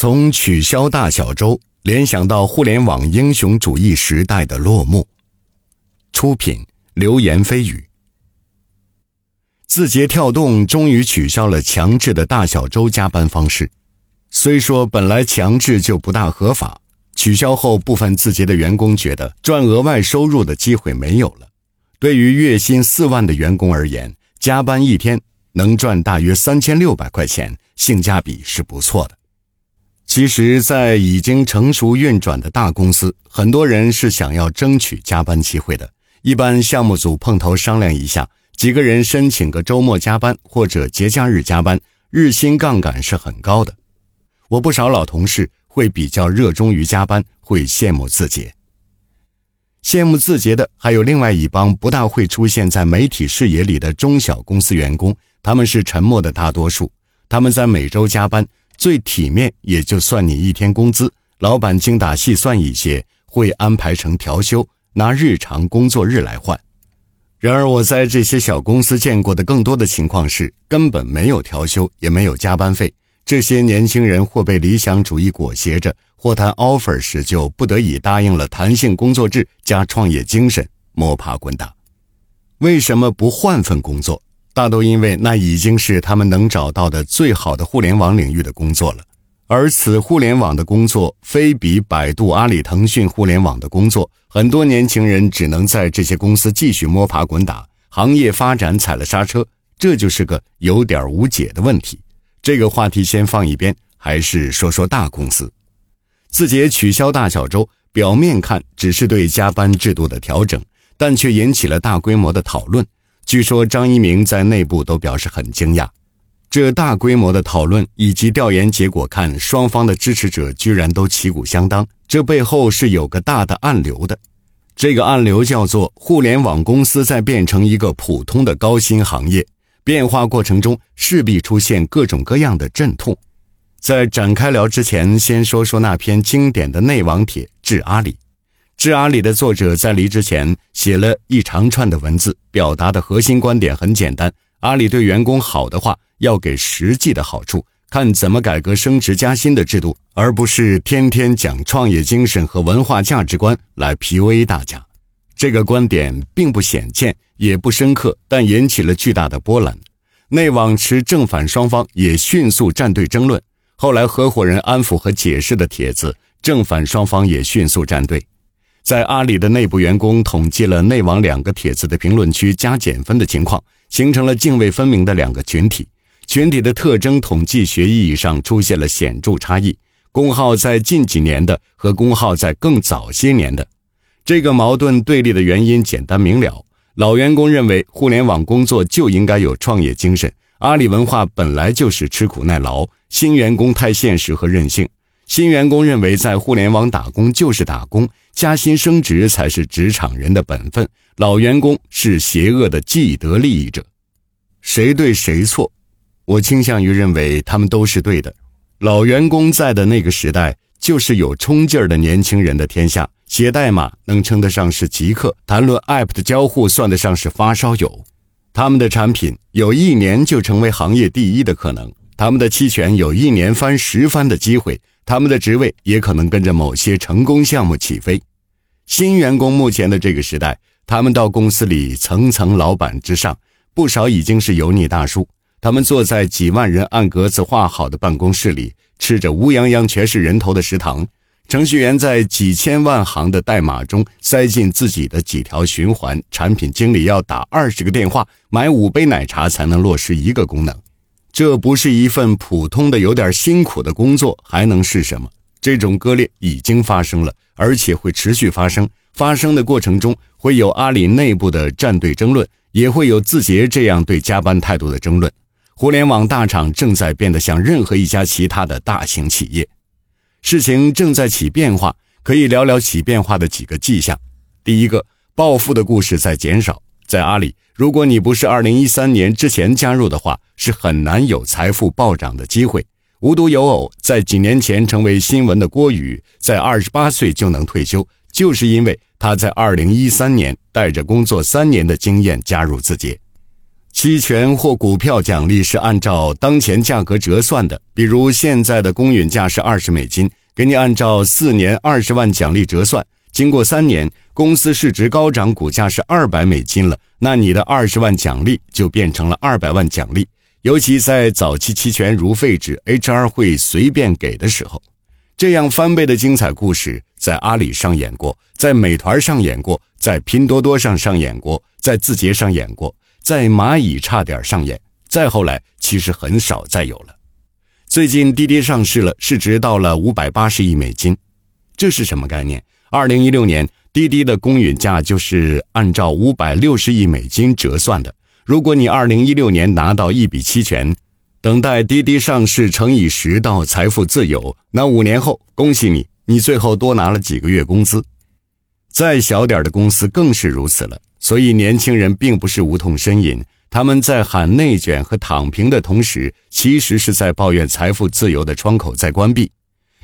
从取消大小周联想到互联网英雄主义时代的落幕。出品：流言蜚语。字节跳动终于取消了强制的大小周加班方式。虽说本来强制就不大合法，取消后部分字节的员工觉得赚额外收入的机会没有了。对于月薪四万的员工而言，加班一天能赚大约三千六百块钱，性价比是不错的。其实，在已经成熟运转的大公司，很多人是想要争取加班机会的。一般项目组碰头商量一下，几个人申请个周末加班或者节假日加班，日薪杠杆是很高的。我不少老同事会比较热衷于加班，会羡慕字节。羡慕字节的还有另外一帮不大会出现在媒体视野里的中小公司员工，他们是沉默的大多数。他们在每周加班。最体面也就算你一天工资，老板精打细算一些，会安排成调休，拿日常工作日来换。然而我在这些小公司见过的更多的情况是，根本没有调休，也没有加班费。这些年轻人或被理想主义裹挟着，或谈 offer 时就不得已答应了弹性工作制加创业精神，摸爬滚打。为什么不换份工作？大都因为那已经是他们能找到的最好的互联网领域的工作了，而此互联网的工作非比百度、阿里、腾讯互联网的工作，很多年轻人只能在这些公司继续摸爬滚打，行业发展踩了刹车，这就是个有点无解的问题。这个话题先放一边，还是说说大公司。字节取消大小周，表面看只是对加班制度的调整，但却引起了大规模的讨论。据说张一鸣在内部都表示很惊讶，这大规模的讨论以及调研结果看，双方的支持者居然都旗鼓相当，这背后是有个大的暗流的。这个暗流叫做互联网公司在变成一个普通的高薪行业，变化过程中势必出现各种各样的阵痛。在展开聊之前，先说说那篇经典的内网帖致阿里。致阿里的作者在离职前写了一长串的文字，表达的核心观点很简单：阿里对员工好的话，要给实际的好处，看怎么改革升职加薪的制度，而不是天天讲创业精神和文化价值观来 PUA 大家。这个观点并不显见，也不深刻，但引起了巨大的波澜。内网持正反双方也迅速站队争论。后来合伙人安抚和解释的帖子，正反双方也迅速站队。在阿里的内部员工统计了内网两个帖子的评论区加减分的情况，形成了泾渭分明的两个群体。群体的特征统计学意义上出现了显著差异：工号在近几年的和工号在更早些年的。这个矛盾对立的原因简单明了：老员工认为互联网工作就应该有创业精神，阿里文化本来就是吃苦耐劳；新员工太现实和任性。新员工认为在互联网打工就是打工。加薪升职才是职场人的本分，老员工是邪恶的既得利益者，谁对谁错？我倾向于认为他们都是对的。老员工在的那个时代，就是有冲劲儿的年轻人的天下，写代码能称得上是极客，谈论 App 的交互算得上是发烧友，他们的产品有一年就成为行业第一的可能，他们的期权有一年翻十番的机会。他们的职位也可能跟着某些成功项目起飞。新员工目前的这个时代，他们到公司里层层老板之上，不少已经是油腻大叔。他们坐在几万人按格子画好的办公室里，吃着乌泱泱全是人头的食堂。程序员在几千万行的代码中塞进自己的几条循环。产品经理要打二十个电话，买五杯奶茶才能落实一个功能。这不是一份普通的、有点辛苦的工作，还能是什么？这种割裂已经发生了，而且会持续发生。发生的过程中，会有阿里内部的战队争论，也会有字节这样对加班态度的争论。互联网大厂正在变得像任何一家其他的大型企业，事情正在起变化。可以聊聊起变化的几个迹象。第一个，暴富的故事在减少。在阿里，如果你不是二零一三年之前加入的话，是很难有财富暴涨的机会。无独有偶，在几年前成为新闻的郭宇，在二十八岁就能退休，就是因为他在二零一三年带着工作三年的经验加入字节。期权或股票奖励是按照当前价格折算的，比如现在的公允价是二十美金，给你按照四年二十万奖励折算。经过三年，公司市值高涨，股价是二百美金了，那你的二十万奖励就变成了二百万奖励。尤其在早期期权如废纸，HR 会随便给的时候，这样翻倍的精彩故事在阿里上演过，在美团上演过，在拼多多上上演过，在字节上演过。在蚂蚁差点上演，再后来其实很少再有了。最近滴滴上市了，市值到了五百八十亿美金，这是什么概念？二零一六年滴滴的公允价就是按照五百六十亿美金折算的。如果你二零一六年拿到一笔期权，等待滴滴上市乘以十到财富自由，那五年后恭喜你，你最后多拿了几个月工资。再小点的公司更是如此了。所以，年轻人并不是无痛呻吟，他们在喊内卷和躺平的同时，其实是在抱怨财富自由的窗口在关闭。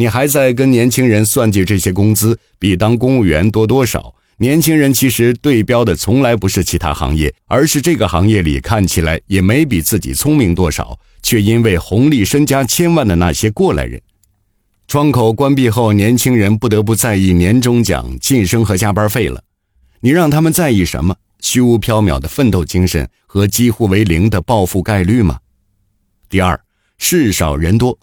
你还在跟年轻人算计这些工资比当公务员多多少？年轻人其实对标的从来不是其他行业，而是这个行业里看起来也没比自己聪明多少，却因为红利身家千万的那些过来人。窗口关闭后，年轻人不得不在意年终奖、晋升和加班费了。你让他们在意什么？虚无缥缈的奋斗精神和几乎为零的暴富概率吗？第二，事少人多。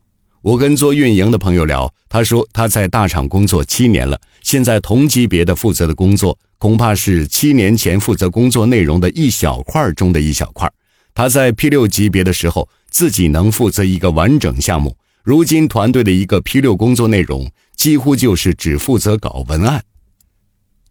我跟做运营的朋友聊，他说他在大厂工作七年了，现在同级别的负责的工作，恐怕是七年前负责工作内容的一小块中的一小块。他在 P 六级别的时候，自己能负责一个完整项目，如今团队的一个 P 六工作内容，几乎就是只负责搞文案。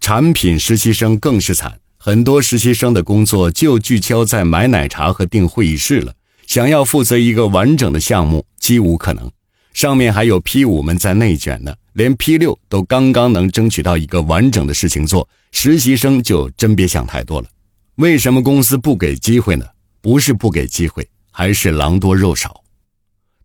产品实习生更是惨，很多实习生的工作就聚焦在买奶茶和订会议室了，想要负责一个完整的项目，几无可能。上面还有 P 五们在内卷呢，连 P 六都刚刚能争取到一个完整的事情做，实习生就真别想太多了。为什么公司不给机会呢？不是不给机会，还是狼多肉少。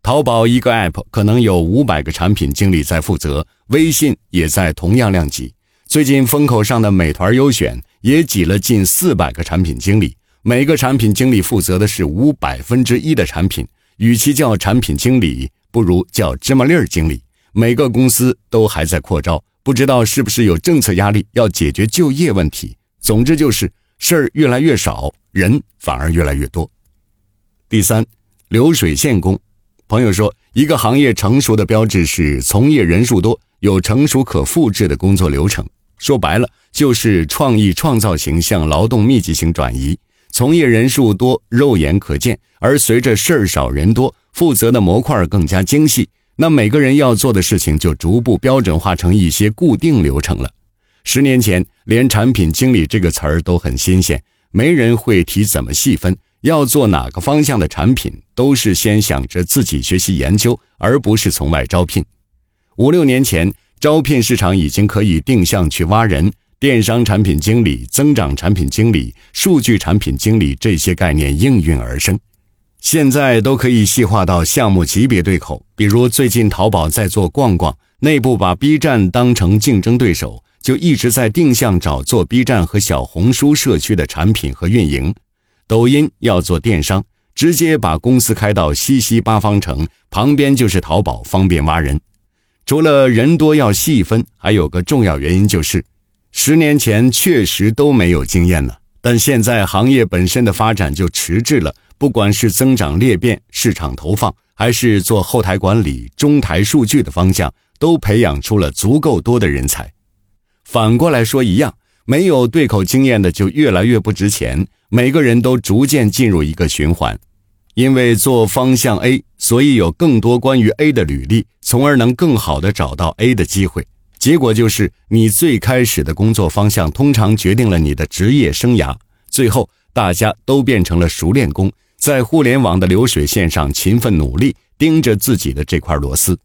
淘宝一个 App 可能有五百个产品经理在负责，微信也在同样量级。最近风口上的美团优选也挤了近四百个产品经理，每个产品经理负责的是五百分之一的产品。与其叫产品经理，不如叫芝麻粒儿经理。每个公司都还在扩招，不知道是不是有政策压力要解决就业问题。总之就是事儿越来越少，人反而越来越多。第三，流水线工。朋友说，一个行业成熟的标志是从业人数多，有成熟可复制的工作流程。说白了，就是创意创造型向劳动密集型转移，从业人数多，肉眼可见；而随着事儿少人多，负责的模块更加精细，那每个人要做的事情就逐步标准化成一些固定流程了。十年前，连产品经理这个词儿都很新鲜，没人会提怎么细分，要做哪个方向的产品，都是先想着自己学习研究，而不是从外招聘。五六年前。招聘市场已经可以定向去挖人，电商产品经理、增长产品经理、数据产品经理这些概念应运而生，现在都可以细化到项目级别对口。比如最近淘宝在做逛逛，内部把 B 站当成竞争对手，就一直在定向找做 B 站和小红书社区的产品和运营。抖音要做电商，直接把公司开到西溪八方城旁边就是淘宝，方便挖人。除了人多要细分，还有个重要原因就是，十年前确实都没有经验呢。但现在行业本身的发展就迟滞了，不管是增长裂变、市场投放，还是做后台管理、中台数据的方向，都培养出了足够多的人才。反过来说一样，没有对口经验的就越来越不值钱。每个人都逐渐进入一个循环。因为做方向 A，所以有更多关于 A 的履历，从而能更好的找到 A 的机会。结果就是，你最开始的工作方向通常决定了你的职业生涯。最后，大家都变成了熟练工，在互联网的流水线上勤奋努力，盯着自己的这块螺丝。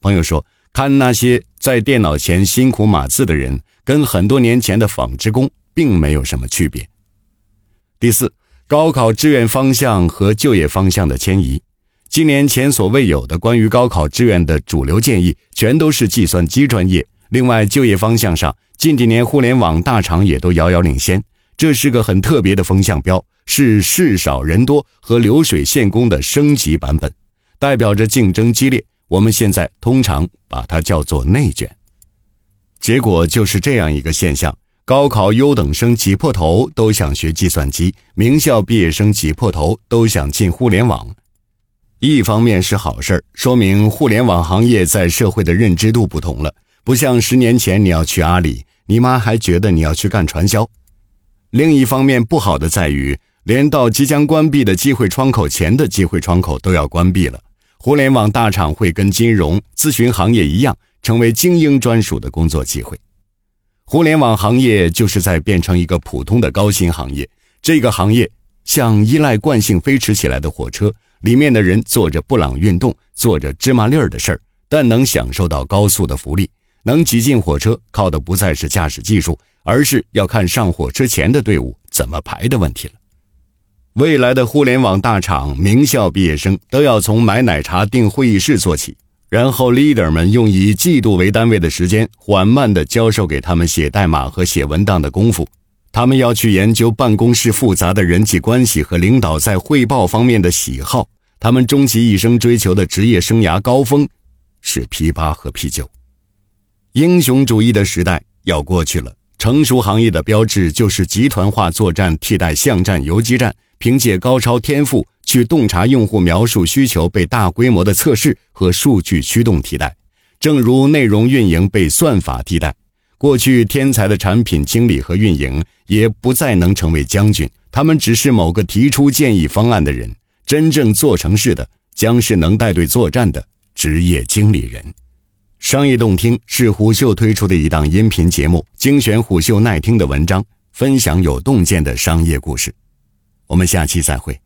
朋友说，看那些在电脑前辛苦码字的人，跟很多年前的纺织工并没有什么区别。第四。高考志愿方向和就业方向的迁移，今年前所未有的关于高考志愿的主流建议，全都是计算机专业。另外，就业方向上，近几年互联网大厂也都遥遥领先，这是个很特别的风向标。是事少人多和流水线工的升级版本，代表着竞争激烈。我们现在通常把它叫做内卷。结果就是这样一个现象：高考优等生挤破头都想学计算机，名校毕业生挤破头都想进互联网。一方面是好事儿，说明互联网行业在社会的认知度不同了，不像十年前你要去阿里，你妈还觉得你要去干传销。另一方面不好的在于，连到即将关闭的机会窗口前的机会窗口都要关闭了。互联网大厂会跟金融咨询行业一样，成为精英专属的工作机会。互联网行业就是在变成一个普通的高薪行业。这个行业像依赖惯性飞驰起来的火车，里面的人做着布朗运动，做着芝麻粒儿的事儿，但能享受到高速的福利。能挤进火车，靠的不再是驾驶技术。而是要看上火车前的队伍怎么排的问题了。未来的互联网大厂名校毕业生都要从买奶茶订会议室做起，然后 leader 们用以季度为单位的时间，缓慢地教授给他们写代码和写文档的功夫。他们要去研究办公室复杂的人际关系和领导在汇报方面的喜好。他们终其一生追求的职业生涯高峰，是批八和啤酒。英雄主义的时代要过去了。成熟行业的标志就是集团化作战替代巷战游击战，凭借高超天赋去洞察用户描述需求被大规模的测试和数据驱动替代。正如内容运营被算法替代，过去天才的产品经理和运营也不再能成为将军，他们只是某个提出建议方案的人。真正做成事的，将是能带队作战的职业经理人。商业洞听是虎嗅推出的一档音频节目，精选虎嗅耐听的文章，分享有洞见的商业故事。我们下期再会。